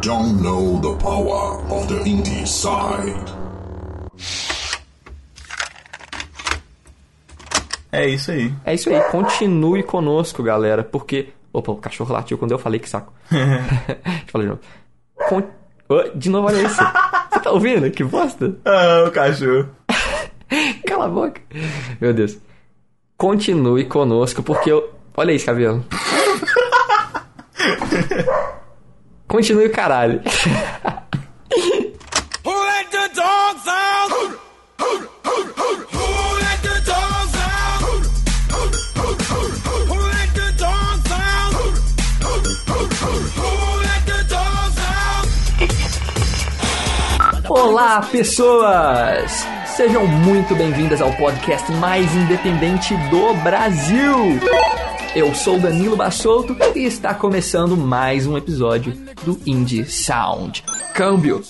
don't know the power of the indie side. É isso aí. É isso aí, continue conosco, galera, porque. Opa, o cachorro latiu quando eu falei que saco. Deixa eu falar de novo. Con... De novo, olha isso. Você tá ouvindo? Que bosta. Ah, o cachorro. Cala a boca. Meu Deus. Continue conosco, porque eu. Olha isso, cabelo. Continue o caralho. Olá, pessoas! Sejam muito bem-vindas ao podcast mais independente do Brasil. Eu sou Danilo Bassolto e está começando mais um episódio do Indie Sound. Câmbio.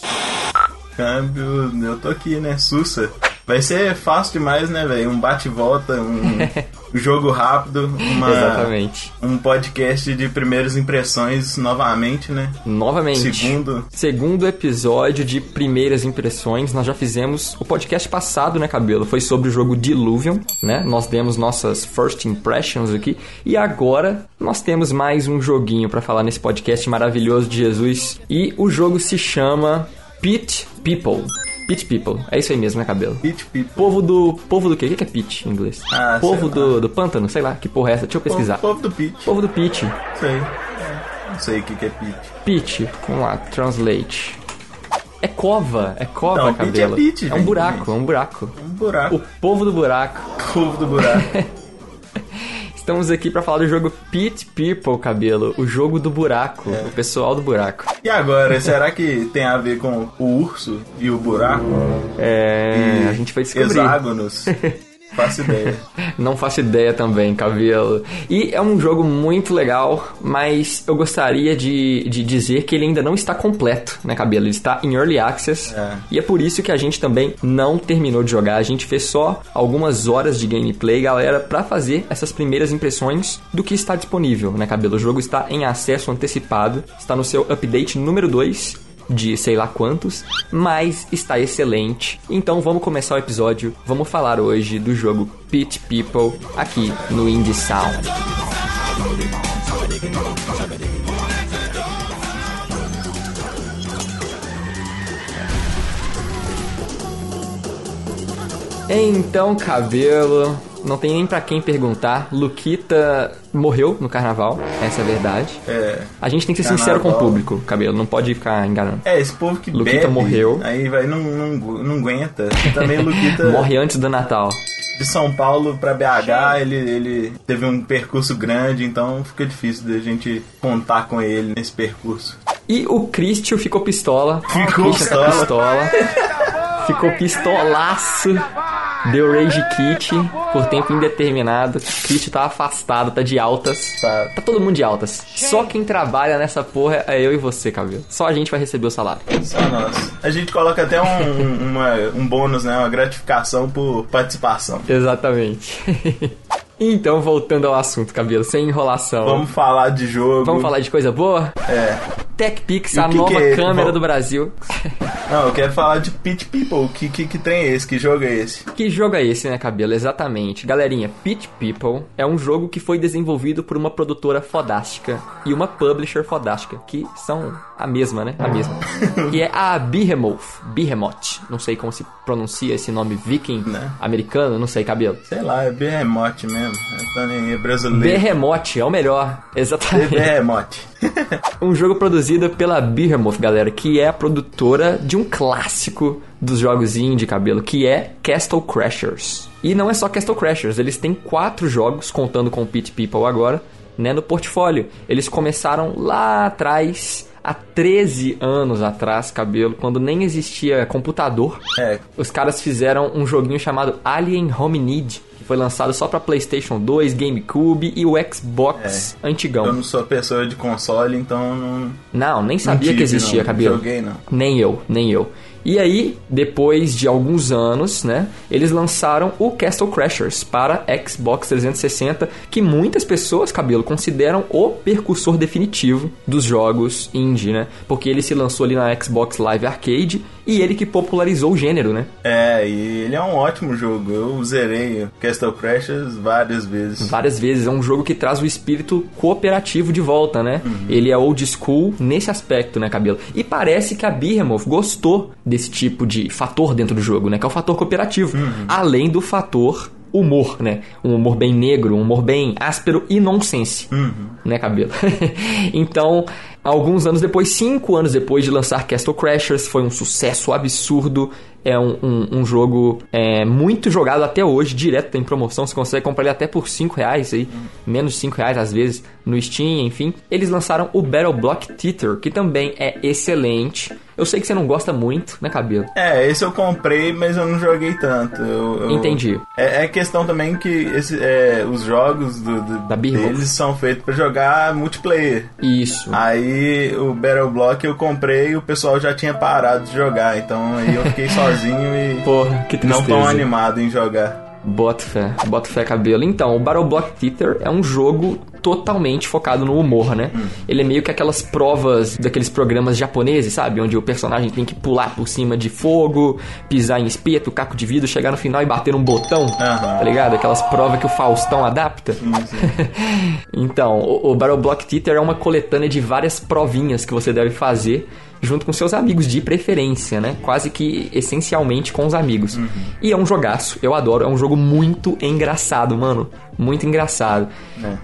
Câmbio, eu tô aqui, né? Sussa. Vai ser fácil demais, né, velho? Um bate-volta, um jogo rápido, uma, Exatamente. um podcast de primeiras impressões novamente, né? Novamente. Segundo. Segundo episódio de primeiras impressões, nós já fizemos o podcast passado, né, Cabelo? Foi sobre o jogo Diluvion, né? Nós demos nossas first impressions aqui. E agora nós temos mais um joguinho pra falar nesse podcast maravilhoso de Jesus. E o jogo se chama Pit People. Pit People. É isso aí mesmo, né, Cabelo? Pit People. Povo do. Povo do quê? O que é Pit em inglês? Ah, povo do, do pântano? Sei lá, que porra é essa? Deixa eu pesquisar. Povo do Pit. Povo do Pit. Sei. É, Não sei o que, que é Pit. Pit, vamos lá, translate. É cova, é cova, Não, pit cabelo. é pit, um gente. buraco, é um buraco. Um buraco. O povo do buraco. povo do buraco. Estamos aqui pra falar do jogo Pit People, cabelo. O jogo do buraco, É. o pessoal do buraco. e agora, será que tem a ver com o urso e o buraco? É, E a gente vai descobrir. Hexágonos. Faço ideia. Não faço ideia também, cabelo. E é um jogo muito legal, mas eu gostaria de, de dizer que ele ainda não está completo, né, cabelo? Ele está em Early Access. É. E é por isso que a gente também não terminou de jogar. A gente fez só algumas horas de gameplay, galera, pra fazer essas primeiras impressões do que está disponível, né, cabelo? O jogo está em acesso antecipado, está no seu update número 2 de sei lá quantos, mas está excelente. Então vamos começar o episódio. Vamos falar hoje do jogo Pit People aqui no Indie Sound. Então, cabelo, não tem nem pra quem perguntar. Luquita morreu no carnaval, essa é a verdade. É. A gente tem que ser sincero com o Carnaval. público, cabelo, não pode ficar enganando. É, esse povo que Luquita bebe, morreu. aí vai, não, não, não aguenta. Também Luquita, Morre antes do Natal. de São Paulo pra BH, ele, ele teve um percurso grande, então fica difícil da gente contar com ele nesse percurso. E o Christian ficou pistola. Ficou tá pistola. pistola. ficou pistolaço. Deu rage kit por tempo indeterminado. Christian tá afastado, tá de altas. Tá. Tá todo mundo de altas. Só quem trabalha nessa porra é eu e você, cabelo. Só a gente vai receber o salário. Só nós. A gente coloca até um, um, uma- um bônus, né? Uma gratificação por participação. Exatamente. então, voltando ao assunto, cabelo, sem enrolação. Vamos falar de jogo. Vamos falar de coisa boa? É. TechPix, a que nova que é? câmera Vamos- do Brasil. Não, eu quero falar de Pit People. Que, que, que trem é esse? Que jogo é esse? Que jogo é esse, né, cabelo? Exatamente. Galerinha, Pit People é um jogo que foi desenvolvido por uma produtora fodástica e uma publisher fodástica, que são a mesma, né? A mesma. que é a Behemoth. Behemoth. Não sei como se pronuncia esse nome viking Né? americano, não sei, cabelo. Sei lá, é Behemoth mesmo. Eu tô nem aí, brasileiro. Behemoth é o melhor. Exatamente. Behemoth. Um jogo produzido pela Behemoth, galera, que é a produtora de um clássico dos jogos indie, cabelo, que é Castle Crashers. E não é só Castle Crashers, eles têm quatro jogos, contando com Pit People agora, né, no portfólio. Eles começaram lá atrás, há 13 anos atrás, cabelo, quando nem existia computador. É, Os caras fizeram um joguinho chamado Alien Hominid, foi lançado só pra PlayStation 2, GameCube e o Xbox eu antigão. não sou pessoa de console, então não, Não, nem não sabia tive, que existia, não. cabelo. Joguei, não. Nem eu, nem eu. E aí, depois de alguns anos, né, eles lançaram o Castle Crashers para Xbox 360, que muitas pessoas, cabelo, consideram o percussor definitivo dos jogos indie, né? Porque ele se lançou ali na Xbox Live Arcade e ele que popularizou o gênero, né? É, e ele é um ótimo jogo. Eu zerei o Castle Crashers várias vezes. Várias vezes. É um jogo que traz o espírito cooperativo de volta, né? Ele é old school nesse aspecto, né, Cabelo? E parece que a Behemoth gostou desse tipo de fator dentro do jogo, né? Que é o fator cooperativo. Além do fator humor, né? Um humor bem negro, um humor bem áspero e nonsense, né, Cabelo? então, alguns anos depois, cinco anos depois de lançar Castle Crashers, foi um sucesso absurdo. É um, um, um jogo é, muito jogado até hoje, direto em promoção. Você consegue comprar ele até por 5 reais aí, menos de 5 reais às vezes, no Steam, enfim. Eles lançaram o Battle Block Theater, que também é excelente. Eu sei que você não gosta muito, né, Cabelo? É, esse eu comprei, mas eu não joguei tanto. Eu- eu- Entendi. É, é questão também que esse, é, os jogos do, do- deles são feitos pra jogar multiplayer. Isso. Aí o Battle Block eu comprei e o pessoal já tinha parado de jogar. Então aí eu fiquei sozinho e Porra, que não tristeza. tão animado em jogar. Bota fé, bota fé cabelo. Então, o Battle Block Theater é um jogo totalmente focado no humor, né? Ele é meio que aquelas provas daqueles programas japoneses, sabe? Onde o personagem tem que pular por cima de fogo, pisar em espeto, caco de vidro, chegar no final e bater um botão, tá ligado? Aquelas provas que o Faustão adapta. então, o, o Battle Block Theater é uma coletânea de várias provinhas que você deve fazer junto com seus amigos de preferência, né? Quase que essencialmente com os amigos. E é um jogaço, eu adoro, é um jogo muito engraçado, mano. Muito engraçado.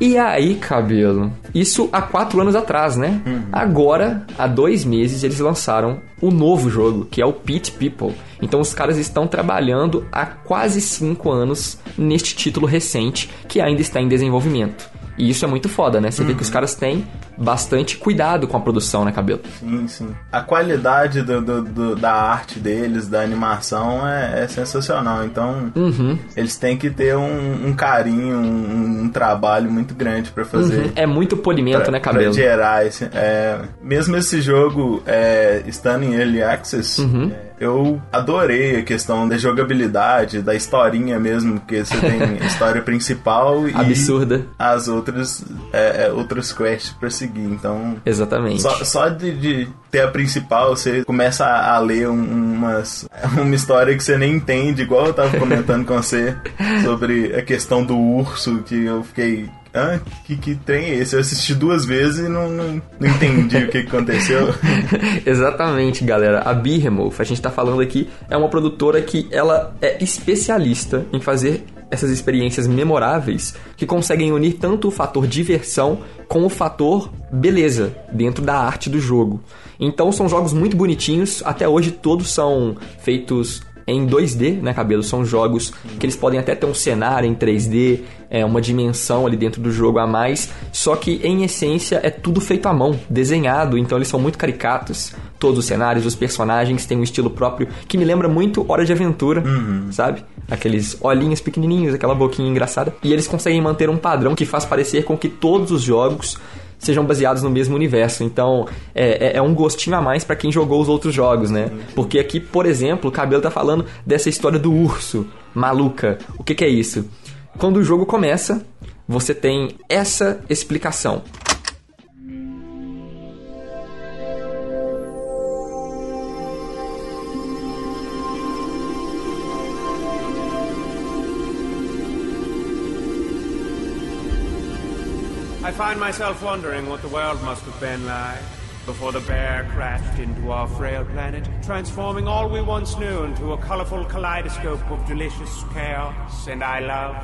E aí, cabelo? Isso há quatro anos atrás, né? Agora, há dois meses, eles lançaram o novo jogo, que é o Pit People. Então os caras estão trabalhando há quase cinco anos neste título recente, que ainda está em desenvolvimento. E isso é muito foda, né? Você vê que os caras têm bastante cuidado com a produção, né, cabelo? Sim, sim. A qualidade do, do- do- da arte deles, da animação, é, é sensacional. Então, Uhum. eles têm que ter um, um carinho, um, um trabalho muito grande pra fazer. É muito polimento, pra, né, pra cabelo? gerar esse. é, mesmo esse jogo é, estando em Early Access, Uhum. é, eu adorei a questão da jogabilidade, da historinha mesmo, porque você tem a história principal e Absurda. as outras, é, é, outras quests pra seguir. Então, Exatamente. só, só de, de ter a principal, você começa a, a ler um- umas, uma história que você nem entende, igual eu tava comentando com você sobre a questão do urso, que eu fiquei. Ah, que, que trem é esse? Eu assisti duas vezes e não, não, não entendi o que, aconteceu. Exatamente, galera. A Behemoth, a gente tá falando aqui, é uma produtora que ela é especialista em fazer essas experiências memoráveis que conseguem unir tanto o fator diversão com o fator beleza dentro da arte do jogo. Então são jogos muito bonitinhos, até hoje todos são feitos em 2D, né, cabelo? São jogos que eles podem até ter um cenário em 3D, é, uma dimensão ali dentro do jogo a mais, só que em essência é tudo feito à mão, desenhado, então eles são muito caricatos. Todos os cenários, os personagens têm um estilo próprio que me lembra muito Hora de Aventura, sabe? Aqueles olhinhos pequenininhos, aquela boquinha engraçada. E eles conseguem manter um padrão que faz parecer com que todos os jogos sejam baseados no mesmo universo. Então, é, é- é um gostinho a mais pra quem jogou os outros jogos, né? Porque aqui, por exemplo, o Cabelo tá falando dessa história do urso maluca. O que, que é isso? Quando o jogo começa, você tem essa explicação. Find myself wondering what the world must have been like before the bear crashed into our frail planet, transforming all we once knew into a colorful kaleidoscope of delicious chaos, and I love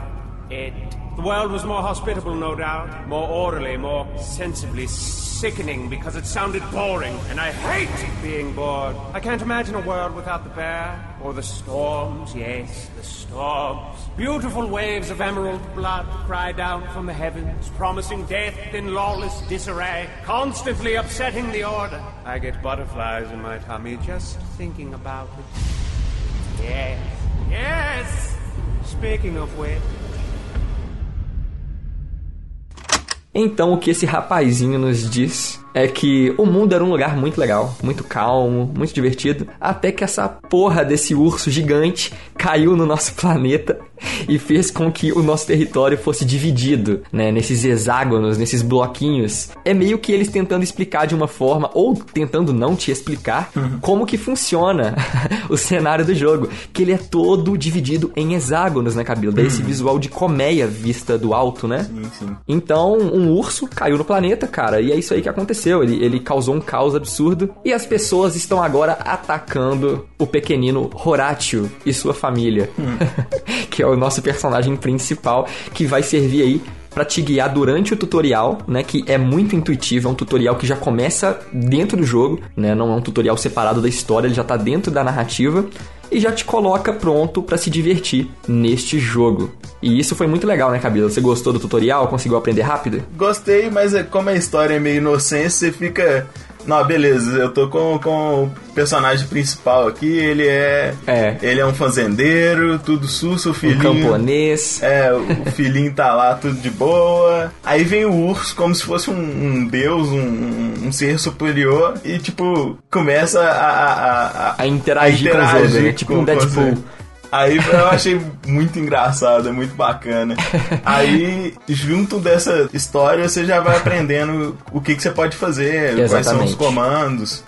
it. The world was more hospitable, no doubt, more orderly, more sensibly sickening because it sounded boring, and I hate being bored. I can't imagine a world without the bear, or the storms, yes, the storms. Beautiful waves of emerald blood cry down from the heavens, promising death in lawless disarray, constantly upsetting the order. I get butterflies in my tummy just thinking about it. Yes, yes! Speaking of which, Então, o que esse rapazinho nos diz é que o mundo era um lugar muito legal, muito calmo, muito divertido, até que essa porra desse urso gigante caiu no nosso planeta e fez com que o nosso território fosse dividido, né, nesses hexágonos, nesses bloquinhos. É meio que eles tentando explicar de uma forma ou tentando não te explicar como que funciona o cenário do jogo, que ele é todo dividido em hexágonos, né, Cabelo? Daí esse visual de colmeia vista do alto, né? Sim, sim. Então, um urso caiu no planeta, cara, e é isso aí que aconteceu. Ele, ele causou um caos absurdo e as pessoas estão agora atacando o pequenino Horatio e sua família, que é o nosso personagem principal que vai servir aí pra te guiar durante o tutorial, né, que é muito intuitivo, é um tutorial que já começa dentro do jogo, né, não é um tutorial separado da história, ele já tá dentro da narrativa e já te coloca pronto pra se divertir neste jogo. E isso foi muito legal, né, Cabelo? Você gostou do tutorial? Conseguiu aprender rápido? Gostei, mas é- como a história é meio inocente, você fica. Não, beleza, eu tô com, com o personagem principal aqui, ele é. É. Ele é um fazendeiro, tudo susso, o Um filhinho. camponês. É, o filhinho tá lá, tudo de boa. Aí vem o urso, como se fosse um, um deus, um, um- um ser superior, e tipo, começa a. a, a, A interagir com o jogo, né? Tipo um Deadpool. você. Aí eu achei muito engraçado, é muito bacana. Aí, junto dessa história, você já vai aprendendo o que, que você pode fazer, quais são os Exatamente. comandos.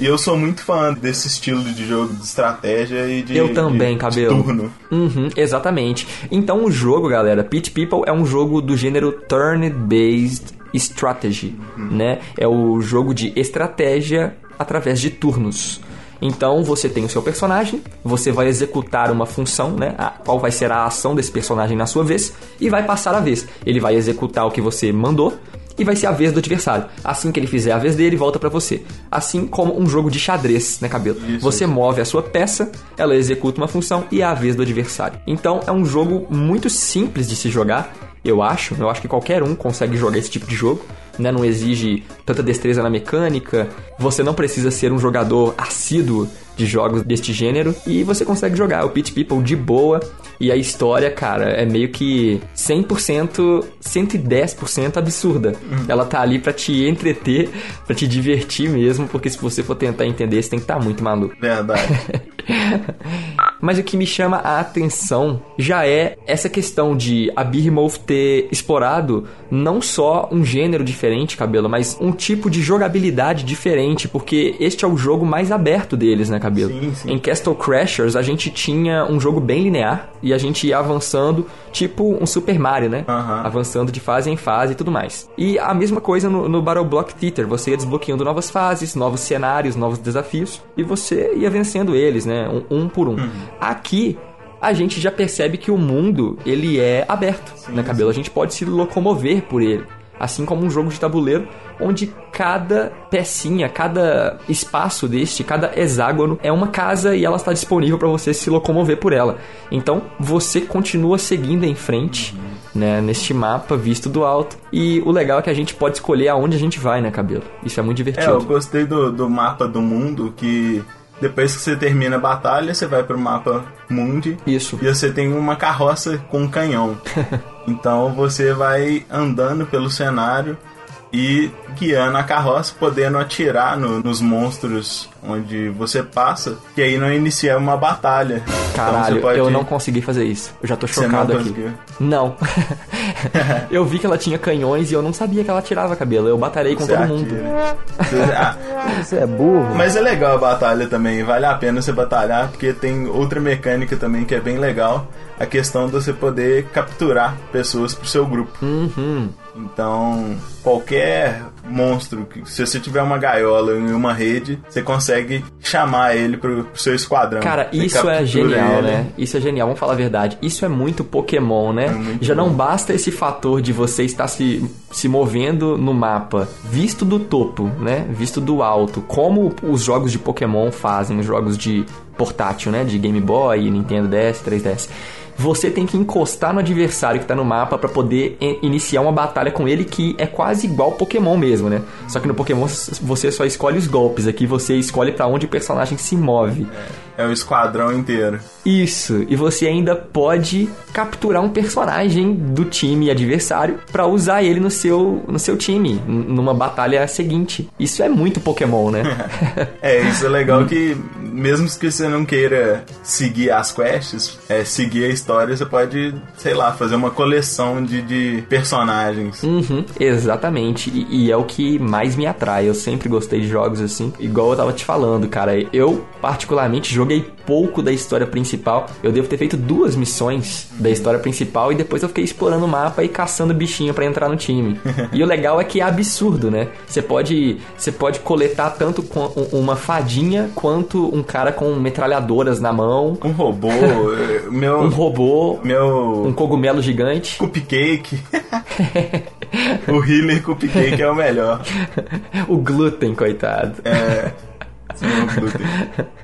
E eu sou muito fã desse estilo de jogo de estratégia e de, Eu também, de, de cabelo. turno. Uhum, exatamente. Então o jogo, galera, Pit People é um jogo do gênero Turn-Based Strategy, né? É o jogo de estratégia através de turnos. Então você tem o seu personagem, você vai executar uma função, né? A- qual vai ser a ação desse personagem na sua vez, e vai passar a vez. Ele vai executar o que você mandou, e vai ser a vez do adversário. Assim que ele fizer a vez dele, volta pra você. Assim como um jogo de xadrez, né, cabelo? Isso, você move a sua peça, ela executa uma função e é a vez do adversário. Então é um jogo muito simples de se jogar, eu acho. Eu acho que qualquer um consegue jogar esse tipo de jogo. Né? Não exige tanta destreza na mecânica. Você não precisa ser um jogador assíduo de jogos deste gênero. E você consegue jogar o Pit People de boa. E a história, cara, é meio que 100%, 110% absurda. Ela tá ali pra te entreter, pra te divertir mesmo. Porque se você for tentar entender, você tem que estar muito maluco. Verdade. Mas o que me chama a atenção já é essa questão de a Behemoth ter explorado não só um gênero diferente, cabelo, mas um tipo de jogabilidade diferente, porque este é o jogo mais aberto deles, né, cabelo? Sim, sim. Em Castle Crashers a gente tinha um jogo bem linear e a gente ia avançando, tipo um Super Mario, né? Aham. Avançando de fase em fase e tudo mais. E a mesma coisa no, no Battle Block Theater, você ia desbloqueando novas fases, novos cenários, novos desafios e você ia vencendo eles, né? Um, um por um. Aqui a gente já percebe que o mundo ele é aberto, né, cabelo? A gente pode se locomover por ele. Assim como um jogo de tabuleiro, onde cada pecinha, cada espaço deste, cada hexágono é uma casa e ela está disponível para você se locomover por ela. Então você continua seguindo em frente, né, neste mapa visto do alto. E o legal é que a gente pode escolher aonde a gente vai, né, cabelo? Isso é muito É, divertido. eu gostei do, do mapa do mundo que depois que você termina a batalha, você vai pro mapa mundi Isso. e você tem uma carroça com um canhão. então você vai andando pelo cenário e guiando a carroça, podendo atirar no- nos monstros onde você passa, que aí não inicia uma batalha. Caralho, então pode... eu não consegui fazer isso. Eu já tô Você chocado não aqui. conseguiu? Não. eu vi que ela tinha canhões e eu não sabia que ela tirava cabelo. Eu batalhei com Você todo mundo. Você- ah, Você é burro. Mas é legal a batalha também, vale a pena você batalhar, porque tem outra mecânica também que é bem legal, a questão de você poder capturar pessoas pro seu grupo. Uhum. Então, qualquer monstro, que- se você tiver uma gaiola e uma rede, você consegue chamar ele pro, pro seu esquadrão. Cara, Você isso é genial, ele. né? Isso é genial, vamos falar a verdade. Isso é muito Pokémon, né? muito Já não bom. basta esse fator de você estar se, se movendo no mapa, visto do topo, né? Visto do alto, como os jogos de Pokémon fazem, os jogos de portátil, né? De Game Boy, Nintendo DS, 3DS. Você tem que encostar no adversário que tá no mapa pra poder in- iniciar uma batalha com ele que é quase igual Pokémon mesmo, né? Só que no Pokémon você só escolhe os golpes, aqui você escolhe pra onde o personagem se move. É o esquadrão inteiro. Isso, e você ainda pode capturar um personagem do time adversário pra usar ele no seu, no seu time, numa batalha seguinte. Isso é muito Pokémon, né? É, isso é legal que, mesmo que você não queira seguir as quests, é, seguir a história, você pode, sei lá, fazer uma coleção de, de personagens. Uhum, exatamente. E, e é o que mais me atrai. Eu sempre gostei de jogos assim. Igual eu tava te falando, cara. Eu, particularmente, joguei pouco da história principal. Eu devo ter feito duas missões da história principal e depois eu fiquei explorando o mapa e caçando bichinho pra entrar no time. e o legal é que é absurdo, né? Você pode, você pode coletar tanto com uma fadinha quanto um cara com metralhadoras na mão, Um robô, meu. um robô, Meu. um cogumelo gigante. Cupcake. o healer cupcake é o melhor. o glúten, coitado. É.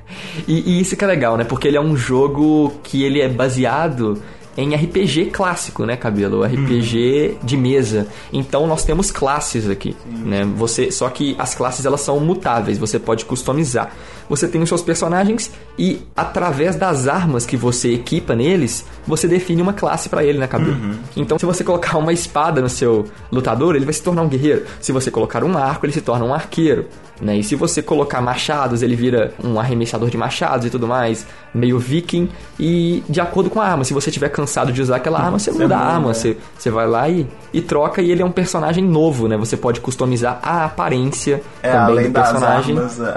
E, e isso que é legal, né? Porque ele é um jogo que ele é baseado em RPG clássico, né, Cabelo? RPG de mesa. Então nós temos classes aqui, né? Você, só que as classes elas são mutáveis, você pode customizar. Você tem os seus personagens e através das armas que você equipa neles, você define uma classe pra ele, né, Cabelo? Então se você colocar uma espada no seu lutador, ele vai se tornar um guerreiro. Se você colocar um arco, ele se torna um arqueiro. Né? E se você colocar machados, ele vira um arremessador de machados e tudo mais, meio viking. E de acordo com a arma, se você tiver cansado de usar aquela arma, você muda a arma, você, você vai lá e, e troca. E ele é um personagem novo, né? Você pode customizar a aparência É, também além do das personagem. armas, a,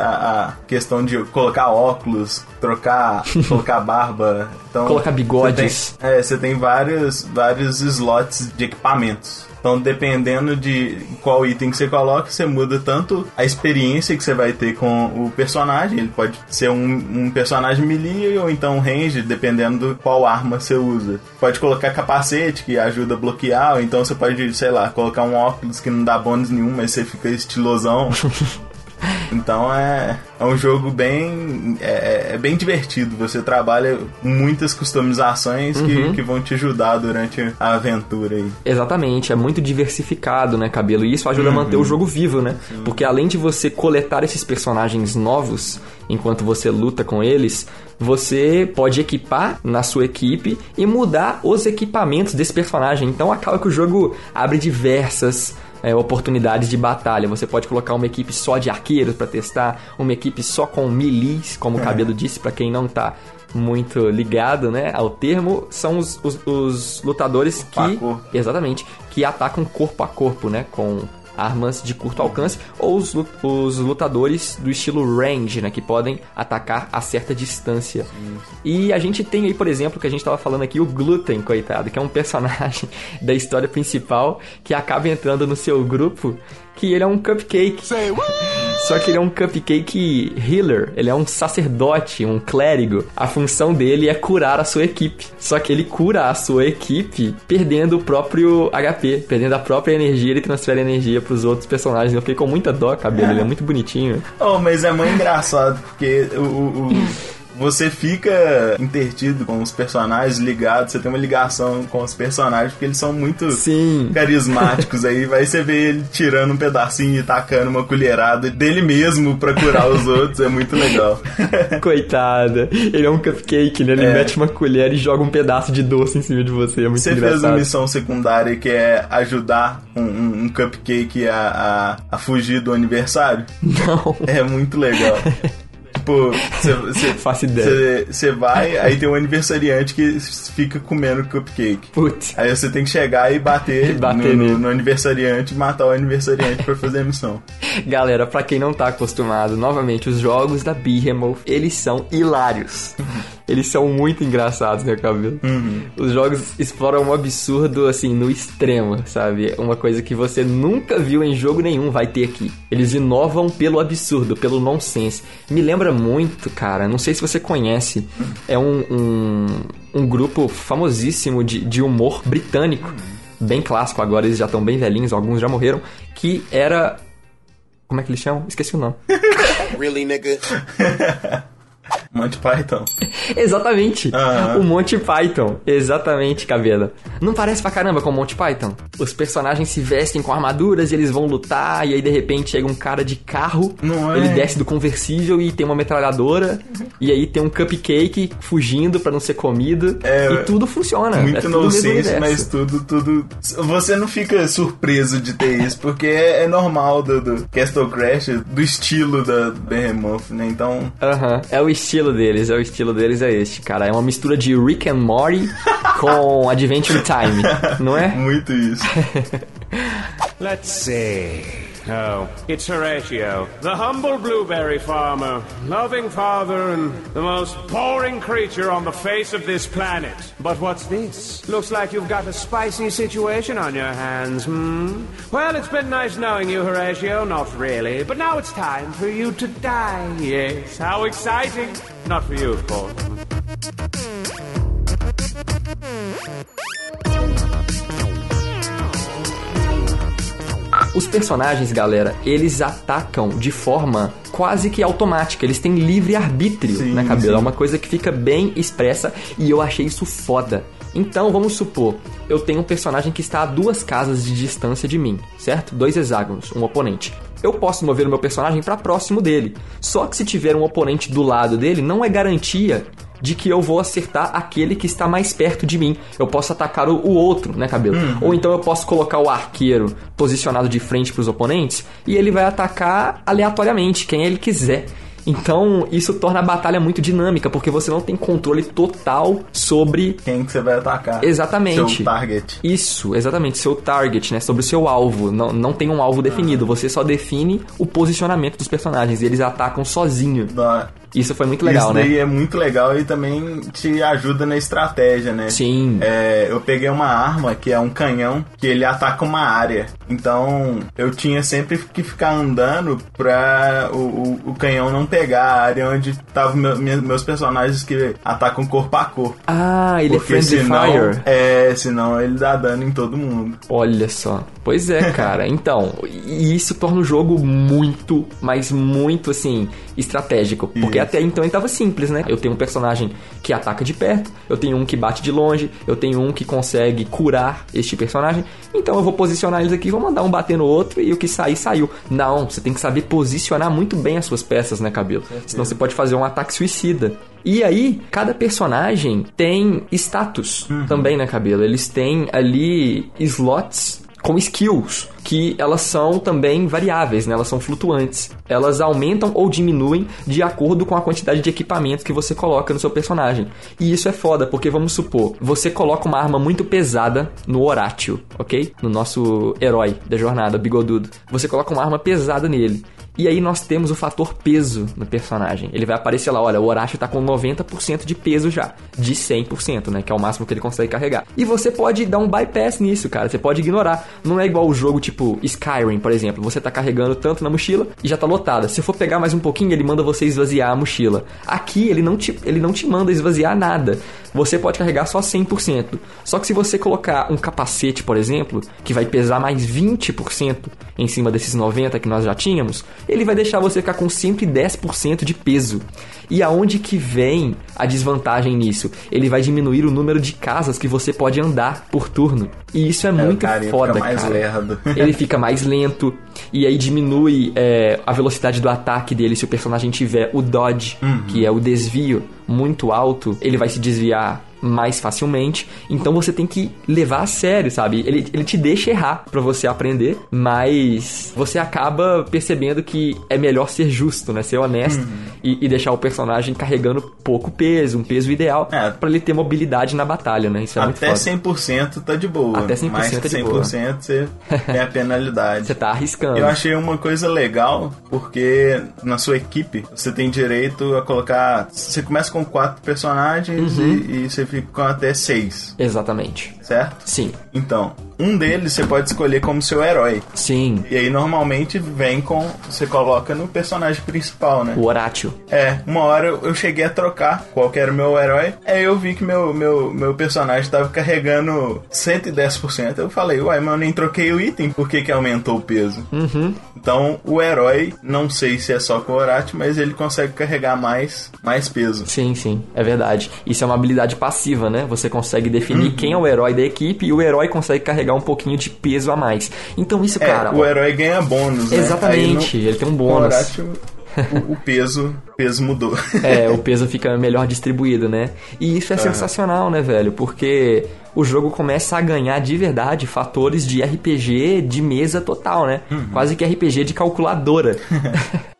a questão de colocar óculos, trocar, colocar barba. Então, Colocar bigodes. Você tem, é, você tem vários, vários slots de equipamentos. Então, dependendo de qual item que você coloca, você muda tanto a experiência que você vai ter com o personagem. Ele pode ser um, um personagem melee ou então range, dependendo do qual arma você usa. Pode colocar capacete, que ajuda a bloquear, ou então você pode, sei lá, colocar um óculos que não dá bônus nenhum, mas você fica estilosão. Então é, é um jogo bem é, é bem divertido. Você trabalha muitas customizações que, que vão te ajudar durante a aventura aí. Exatamente, é muito diversificado, né, Cabelo? E isso ajuda a manter o jogo vivo, né? Porque além de você coletar esses personagens novos enquanto você luta com eles, você pode equipar na sua equipe e mudar os equipamentos desse personagem. Então acaba que o jogo abre diversas é, oportunidades de batalha. Você pode colocar uma equipe só de arqueiros pra testar, uma equipe só com milis, como o Cabelo disse, pra quem não tá muito ligado, né, ao termo, são os, os- os lutadores que exatamente que atacam corpo a corpo, né, com armas de curto alcance ou os, os lutadores do estilo range, né, que podem atacar a certa distância. E a gente tem aí, por exemplo, que a gente tava falando aqui, o Gluten, coitado, que é um personagem da história principal que acaba entrando no seu grupo, que ele é um cupcake. Só que ele é um cupcake healer, ele é um sacerdote, um clérigo. A função dele é curar a sua equipe. Só que ele cura a sua equipe perdendo o próprio HP, perdendo a própria energia, ele transfere energia pros outros personagens. Eu fiquei com muita dó, cabelo, ele é muito bonitinho. Oh, mas é muito engraçado, porque o, o- o- você fica intertido com os personagens ligados, você tem uma ligação com os personagens, porque eles são muito Sim. carismáticos. aí vai você ver ele tirando um pedacinho e tacando uma colherada dele mesmo pra curar os outros, é muito legal. Coitada. Ele é um cupcake, né? Ele É. mete uma colher e joga um pedaço de doce em cima de você. É muito Você fez engraçado. uma missão secundária que é ajudar um, um- um cupcake a, a, a fugir do aniversário? Não. É muito legal. Tipo, você Faço ideia. você vai, aí tem um aniversariante que fica comendo cupcake. Putz. Aí você tem que chegar e bater, E bater no, no, no aniversariante e matar o aniversariante pra fazer a missão. Galera, pra quem não tá acostumado, novamente, os jogos da Behemoth, eles são hilários. Eles são muito engraçados, né, cabelo? Os jogos exploram um absurdo, assim, no extremo, sabe? Uma coisa que você nunca viu em jogo nenhum vai ter aqui. Eles inovam pelo absurdo, pelo nonsense. Me lembra muito, cara, não sei se você conhece, é um, um, um grupo famosíssimo de, de humor britânico, bem clássico, agora eles já estão bem velhinhos, alguns já morreram, que era como é que eles chamam? Esqueci o nome. Really, nigga? Monty Python. Exatamente. Aham. O Monty Python. Exatamente, cabelo. Não parece pra caramba com o Monty Python? Os personagens se vestem com armaduras e eles vão lutar, e aí de repente chega um cara de carro, é? ele desce do conversível e tem uma metralhadora, e aí tem um cupcake fugindo pra não ser comido, É, e tudo funciona. é Muito tudo nonsense, universo. mas tudo, tudo. Você não fica surpreso de ter isso, porque é, é normal do, do Castle Crash, do estilo da Behemoth, né? Então. Aham, é o estilo deles, é o estilo deles é este, cara. É uma mistura de Rick and Morty com Adventure Time, não é? Muito isso. Let's see. Oh, it's Horatio, the humble blueberry farmer, loving father, and the most boring creature on the face of this planet. But what's this? Looks like you've got a spicy situation on your hands, hmm? Well, it's been nice knowing you, Horatio. Not really, but now it's time for you to die. Yes, how exciting! Not for you, of course. Os personagens, galera, eles atacam de forma quase que automática. Eles têm livre arbítrio Sim, na sim. É uma coisa que fica bem expressa e eu achei isso foda. Então, vamos supor, eu tenho um personagem que está a duas casas de distância de mim, certo? Dois hexágonos, um oponente. Eu posso mover o meu personagem para próximo dele. Só que se tiver um oponente do lado dele, não é garantia de que eu vou acertar aquele que está mais perto de mim. Eu posso atacar o, o outro, né, cabelo? Ou então eu posso colocar o arqueiro posicionado de frente para os oponentes e ele vai atacar aleatoriamente quem ele quiser. Então, isso torna a batalha muito dinâmica, porque você não tem controle total sobre Quem que você vai atacar? Exatamente. Seu target. Isso, exatamente, seu target, né? Sobre o seu alvo. Não, não tem um alvo definido, você só define o posicionamento dos personagens e eles atacam sozinho. Da- Isso foi muito legal, Isso né? daí é muito legal e também te ajuda na estratégia, né? Sim. É, eu peguei uma arma que é um canhão que ele ataca uma área. Então eu tinha sempre que ficar andando pra o, o, o canhão não pegar a área onde estavam meu, meus personagens que atacam corpo a corpo. Ah, ele Porque é friendly senão, fire. é, senão ele dá dano em todo mundo. Olha só. Pois é, cara. Então, e isso torna o jogo muito, mas muito assim, estratégico. Porque Isso. até então ele tava simples, né? Eu tenho um personagem que ataca de perto, eu tenho um que bate de longe, eu tenho um que consegue curar este personagem. Então eu vou posicionar eles aqui, vou mandar um bater no outro e o que sair, saiu. Não, você tem que saber posicionar muito bem as suas peças, né, cabelo? Senão você pode fazer um ataque suicida. E aí, cada personagem tem status também, né, cabelo? Eles têm ali slots com skills, que elas são também variáveis, né? Elas são flutuantes. Elas aumentam ou diminuem de acordo com a quantidade de equipamentos que você coloca no seu personagem. E isso é foda, porque vamos supor, você coloca uma arma muito pesada no Horatio, ok? No nosso herói da jornada, Bigodudo. Você coloca uma arma pesada nele. E aí nós temos o fator peso no personagem. Ele vai aparecer lá, olha, o Horácio tá com 90% de peso já. De 100%, né? Que é o máximo que ele consegue carregar. E você pode dar um bypass nisso, cara. Você pode ignorar. Não é igual o jogo tipo Skyrim, por exemplo. Você tá carregando tanto na mochila e já tá lotada. Se for pegar mais um pouquinho, ele manda você esvaziar a mochila. Aqui, ele não te, ele não te manda esvaziar nada. Você pode carregar só 100%. Só que se você colocar um capacete, por exemplo, que vai pesar mais 20% em cima desses 90 que nós já tínhamos, ele vai deixar você ficar com 110% de peso. E aonde que vem a desvantagem nisso? Ele vai diminuir o número de casas que você pode andar por turno. E isso é, muito cara, ele foda, fica mais cara. Ele fica mais lento e aí diminui é, a velocidade do ataque dele se o personagem tiver o dodge, que é o desvio muito alto, ele vai se desviar mais facilmente. Então você tem que levar a sério, sabe? Ele, ele te deixa errar pra você aprender, mas você acaba percebendo que é melhor ser justo, né? Ser honesto e, e deixar o personagem carregando pouco peso, um peso ideal, É. pra ele ter mobilidade na batalha, né? Isso é muito Até foda. 100% tá de boa. Até 100% Mais tá de boa. 100% você tem a penalidade. Você tá arriscando. Eu achei uma coisa legal, porque na sua equipe você tem direito a colocar. Você começa com quatro personagens Uhum. e, e você com até seis, Exatamente. certo? Sim. Então, um deles você pode escolher como seu herói. Sim, E aí normalmente vem com. Você coloca no personagem principal, né? o Horácio. É, uma hora eu cheguei a trocar qual era o meu herói. Aí eu vi que meu, meu, meu personagem tava carregando 110%. Eu falei, uai, mas eu nem troquei o item, por que, que aumentou o peso? Uhum. Então o herói, não sei se é só com o Horat, mas ele consegue carregar mais, mais peso. Sim, sim, é verdade. Isso é uma habilidade passiva, né? Você consegue definir quem é o herói da equipe e o herói consegue carregar um pouquinho de peso a mais. Então isso, É, cara. o ó, herói ganha bônus, né? Exatamente, no- ele tem um bônus. O, o peso, o peso mudou. É, o peso fica melhor distribuído, né? E isso é sensacional, né, velho? Porque o jogo começa a ganhar de verdade fatores de RPG de mesa total, né? Quase que RPG de calculadora.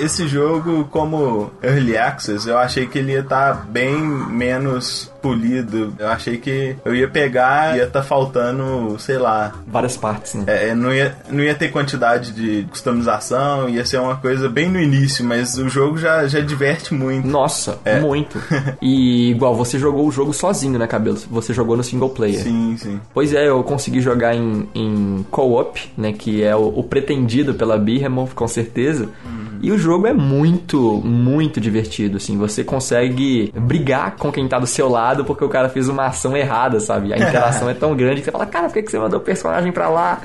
Esse jogo, como Early Access, eu achei que ele ia estar bem menos polido. Eu achei que eu ia pegar e ia estar faltando, sei lá. Várias partes, né? é, não, ia, não ia ter quantidade de customização, ia ser uma coisa bem no início, mas o jogo já, já diverte muito. Nossa, É. muito. E igual, você jogou o jogo sozinho, né, Cabelo? Você jogou no single player. Sim, sim. Pois é, eu consegui jogar em, em co-op, né? Que é o, o pretendido pela Behemoth, com certeza. E o jogo é muito, muito divertido, assim. Você consegue brigar com quem tá do seu lado porque o cara fez uma ação errada, sabe? A interação é tão grande que você fala, cara, por que que você mandou o personagem pra lá?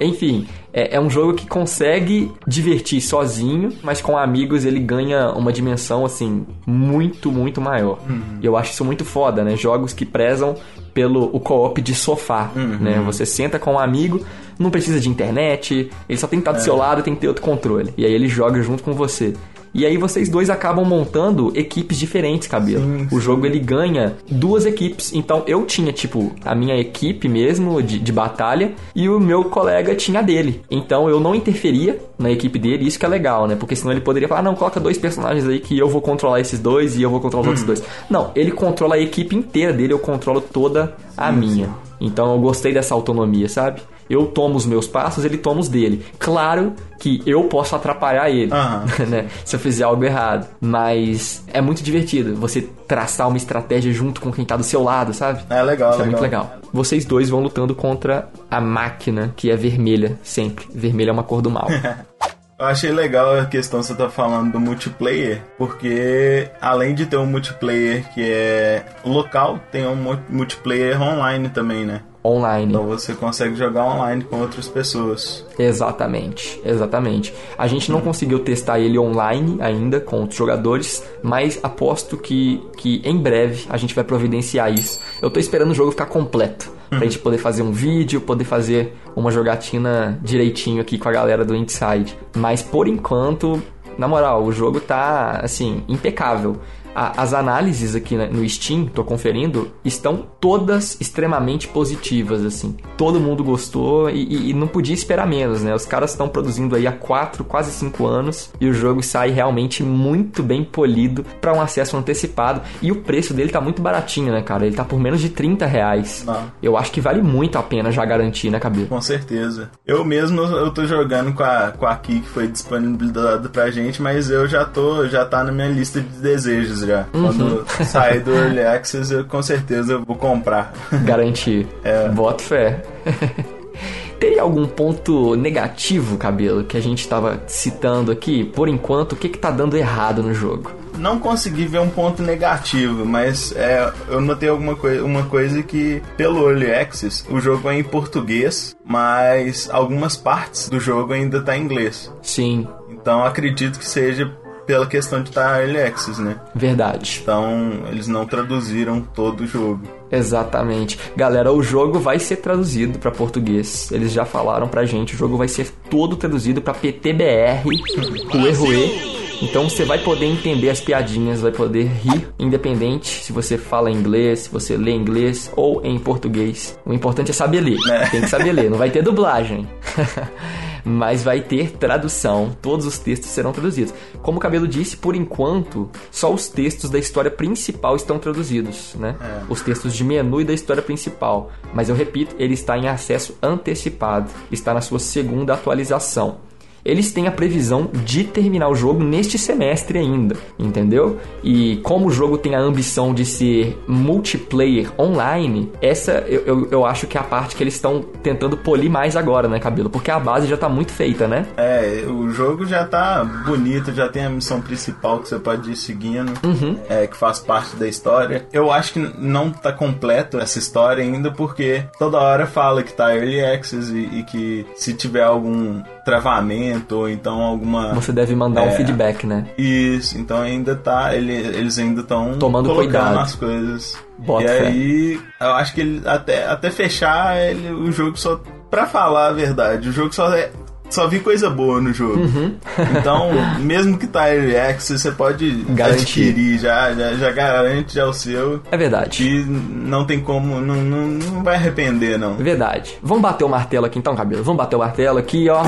Enfim, é, é um jogo que consegue divertir sozinho, mas com amigos ele ganha uma dimensão, assim, muito, muito maior. E eu acho isso muito foda, né? Jogos que prezam pelo o co-op de sofá, né? Você senta com um amigo, não precisa de internet, ele só tem que estar do seu lado e tem que ter outro controle. E aí ele joga junto com você. E aí vocês dois acabam montando equipes diferentes, cabelo. Sim, o jogo ele ganha duas equipes. Então eu tinha, tipo, a minha equipe mesmo de, de batalha e o meu colega tinha a dele. Então eu não interferia na equipe dele, isso que é legal, né? Porque senão ele poderia falar, ah, não, coloca dois personagens aí que eu vou controlar esses dois e eu vou controlar os outros dois. Não, ele controla a equipe inteira dele, eu controlo toda a minha. Então eu gostei dessa autonomia, sabe? Eu tomo os meus passos, ele toma os dele. Claro que eu posso atrapalhar ele, Aham. né? Se eu fizer algo errado. Mas é muito divertido você traçar uma estratégia junto com quem tá do seu lado, sabe? É legal, Isso é legal. muito legal. Vocês dois vão lutando contra a máquina, que é vermelha, sempre. Vermelha é uma cor do mal. Eu achei legal a questão que você tá falando do multiplayer, porque além de ter um multiplayer que é local, tem um mu- multiplayer online também, né? Online. Então você consegue jogar online com outras pessoas. Exatamente, exatamente. A gente não conseguiu testar ele online ainda com outros jogadores, mas aposto que, que em breve a gente vai providenciar isso. Eu tô esperando o jogo ficar completo, pra gente poder fazer um vídeo, poder fazer uma jogatina direitinho aqui com a galera do Inside. Mas por enquanto, na moral, o jogo tá assim, impecável. A- as análises aqui né, no Steam, tô conferindo, estão todas extremamente positivas, assim. Todo mundo gostou e, e- e não podia esperar menos, né? Os caras estão produzindo aí há 4, quase 5 anos e o jogo sai realmente muito bem polido para um acesso antecipado. E o preço dele tá muito baratinho, né, cara? Ele tá por menos de 30 reais. Não. Eu acho que vale muito a pena já garantir, né, Cabelo? Com certeza. Eu mesmo eu tô jogando com a, com a Key que foi disponibilizada pra gente, mas eu já tô, já tá na minha lista de desejos já. Quando sair do Early Access, eu com certeza vou comprar. Garantir. É. Boto fé. Teria algum ponto negativo, cabelo, que a gente tava citando aqui? Por enquanto, o que que tá dando errado no jogo? Não consegui ver um ponto negativo, mas é, eu notei alguma coisa, uma coisa que pelo Early Access o jogo é em português, mas algumas partes do jogo ainda tá em inglês. Sim, Então acredito que seja pela questão de estar Early Access, né? verdade. Então eles não traduziram todo o jogo. Exatamente. Galera, o jogo vai ser traduzido pra português. Eles já falaram pra gente, o jogo vai ser todo traduzido pra PTBR, com erro E. Então você vai poder entender as piadinhas, vai poder rir, independente se você fala inglês, se você lê inglês ou em português. O importante é saber ler. É. Tem que saber ler, não vai ter dublagem. Mas vai ter tradução, todos os textos serão traduzidos. Como o Cabelo disse, por enquanto, só os textos da história principal estão traduzidos, né? Os textos de menu e da história principal. Mas eu repito, ele está em acesso antecipado, está na sua segunda atualização. Eles têm a previsão de terminar o jogo neste semestre ainda, entendeu? E como o jogo tem a ambição de ser multiplayer online, essa eu, eu, eu acho que é a parte que eles estão tentando polir mais agora, né, Cabelo? Porque a base já tá muito feita, né? É, o jogo já tá bonito, já tem a missão principal que você pode ir seguindo, é, que faz parte da história. Eu acho que não tá completo essa história ainda, porque toda hora fala que tá Early Access e, e que se tiver algum travamento ou então alguma. Você deve mandar um É. feedback, né? Isso, então ainda tá. ele- eles ainda estão Tomando cuidado. as coisas. Bota e fé. aí, eu acho que ele até, até fechar ele, o jogo só. Pra falar a verdade, o jogo só é. Só vi coisa boa no jogo. Uhum. Então, mesmo que tá Early Access, você pode Garantir. adquirir já, já, já garante já o seu. É verdade. E não tem como, não, não, não vai arrepender, não. Verdade. Vamos bater o martelo aqui então, cabelo. Vamos bater o martelo aqui, ó.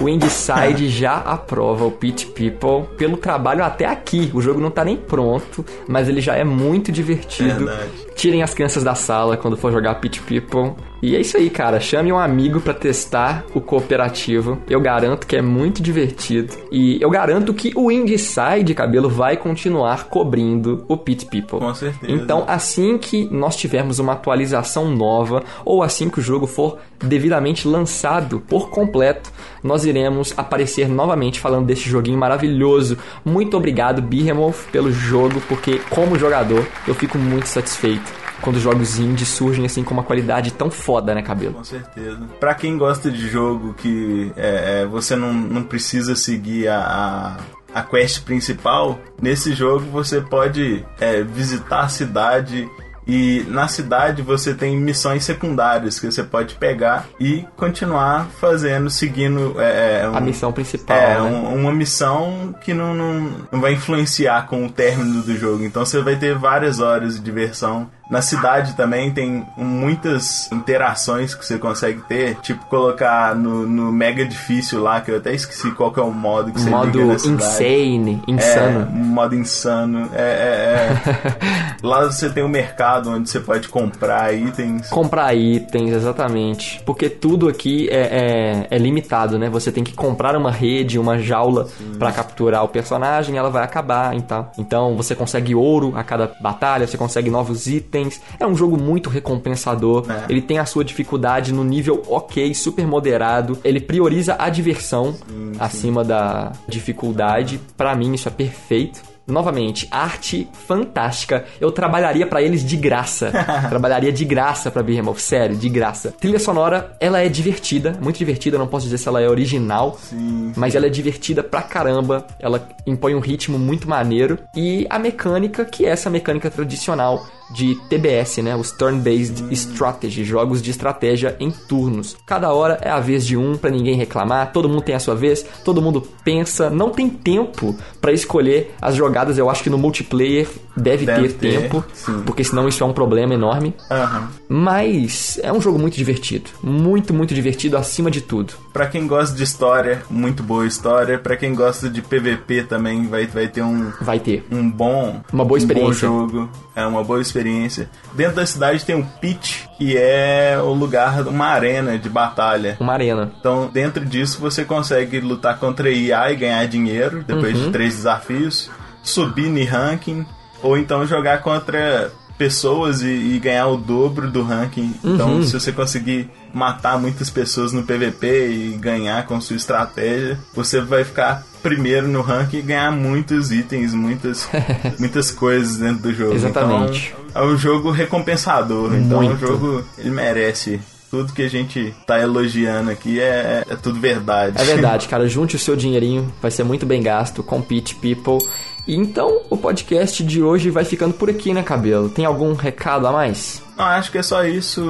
O Inside já aprova o Pit People pelo trabalho até aqui. O jogo não tá nem pronto, mas ele já é muito divertido. Verdade. Tirem as crianças da sala quando for jogar Pit People. E é isso aí, cara. Chame um amigo pra testar o cooperativo. Eu garanto que é muito divertido. E eu garanto que o Inside, cabelo, vai continuar cobrindo o Pit People. Com certeza. Então, assim que nós tivermos uma atualização nova, ou assim que o jogo for devidamente lançado por completo, nós iremos aparecer novamente falando desse joguinho maravilhoso. Muito obrigado, Behemoth, pelo jogo, porque como jogador eu fico muito satisfeito quando jogos indie surgem assim com uma qualidade tão foda, né, cabelo? Com certeza. Pra quem gosta de jogo que é, é, você não, não precisa seguir a, a, a quest principal, nesse jogo você pode é, visitar a cidade. E na cidade você tem missões secundárias que você pode pegar e continuar fazendo, seguindo é, é, um- A missão principal, é, né? um- uma missão que não, não, não vai influenciar com o término do jogo. Então você vai ter várias horas de diversão. Na cidade também tem muitas interações que você consegue ter. Tipo, colocar no, no mega difícil lá, que eu até esqueci qual que é o modo que você Modo insane, É, insano. um modo insano. É, é, é. Lá você tem um mercado onde você pode comprar itens. Comprar itens, exatamente. Porque tudo aqui é, é, é limitado, né? Você tem que comprar uma rede, uma jaula pra capturar o personagem, ela vai acabar e tal. Então você consegue ouro a cada batalha, você consegue novos itens. É um jogo muito recompensador. É. Ele tem a sua dificuldade no nível ok, super moderado. Ele prioriza a diversão acima da dificuldade. Pra mim, isso é perfeito. Novamente, arte fantástica. Eu trabalharia pra eles de graça. trabalharia de graça pra Behemoth, sério, de graça. Trilha sonora, ela é divertida, muito divertida. Não posso dizer se ela é original, Sim. mas ela é divertida pra caramba. Ela impõe um ritmo muito maneiro. E a mecânica, que é essa mecânica tradicional de TBS, né? Os Turn-Based Strategy, jogos de estratégia em turnos. Cada hora é a vez de um pra ninguém reclamar, todo mundo tem a sua vez, todo mundo pensa, não tem tempo pra escolher as jogadas. Eu acho que no multiplayer deve, Deve ter, ter, tempo, sim. porque senão isso é um problema enorme. Aham. Mas é um jogo muito divertido, muito, muito divertido acima de tudo. Pra quem gosta de história, muito boa história. Pra quem gosta de PVP também, vai, vai ter um, Vai ter. um bom Uma boa um experiência. bom jogo. É uma boa experiência. Dentro da cidade tem um pitch, que é o lugar, uma arena de batalha. Uma arena. Então, dentro disso, você consegue lutar contra IA e ganhar dinheiro depois Uhum. de três desafios, subir no ranking, ou então jogar contra pessoas e, e ganhar o dobro do ranking. Então, Uhum. se você conseguir matar muitas pessoas no PVP e ganhar com sua estratégia, você vai ficar primeiro no ranking e ganhar muitos itens, muitas, muitas coisas dentro do jogo. Exatamente. Então, é um jogo recompensador. Então, é um Muito. jogo, ele merece. Tudo que a gente tá elogiando aqui é, é tudo verdade. É verdade, cara. Junte o seu dinheirinho, vai ser muito bem gasto. Compete People. Então, o podcast de hoje vai ficando por aqui, né, Cabelo? Tem algum recado a mais? Não, acho que é só isso.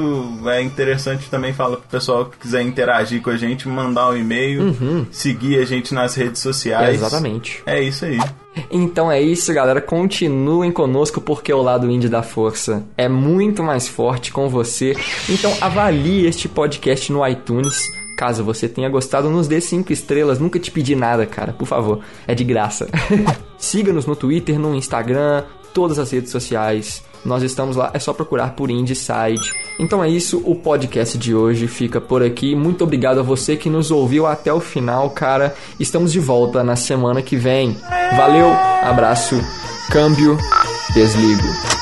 É interessante também falar pro pessoal que quiser interagir com a gente, mandar um e-mail, seguir a gente nas redes sociais. Exatamente. É isso aí. Então é isso, galera. Continuem conosco porque o lado indie da força é muito mais forte com você. Então avalie este podcast no iTunes. Caso você tenha gostado, nos dê 5 estrelas. Nunca te pedi nada, cara. Por favor. É de graça. Siga-nos no Twitter, no Instagram, todas as redes sociais. Nós estamos lá, é só procurar por Indieside. Então é isso, o podcast de hoje fica por aqui. Muito obrigado a você que nos ouviu até o final, cara. Estamos de volta na semana que vem. Valeu, abraço, câmbio, desligo.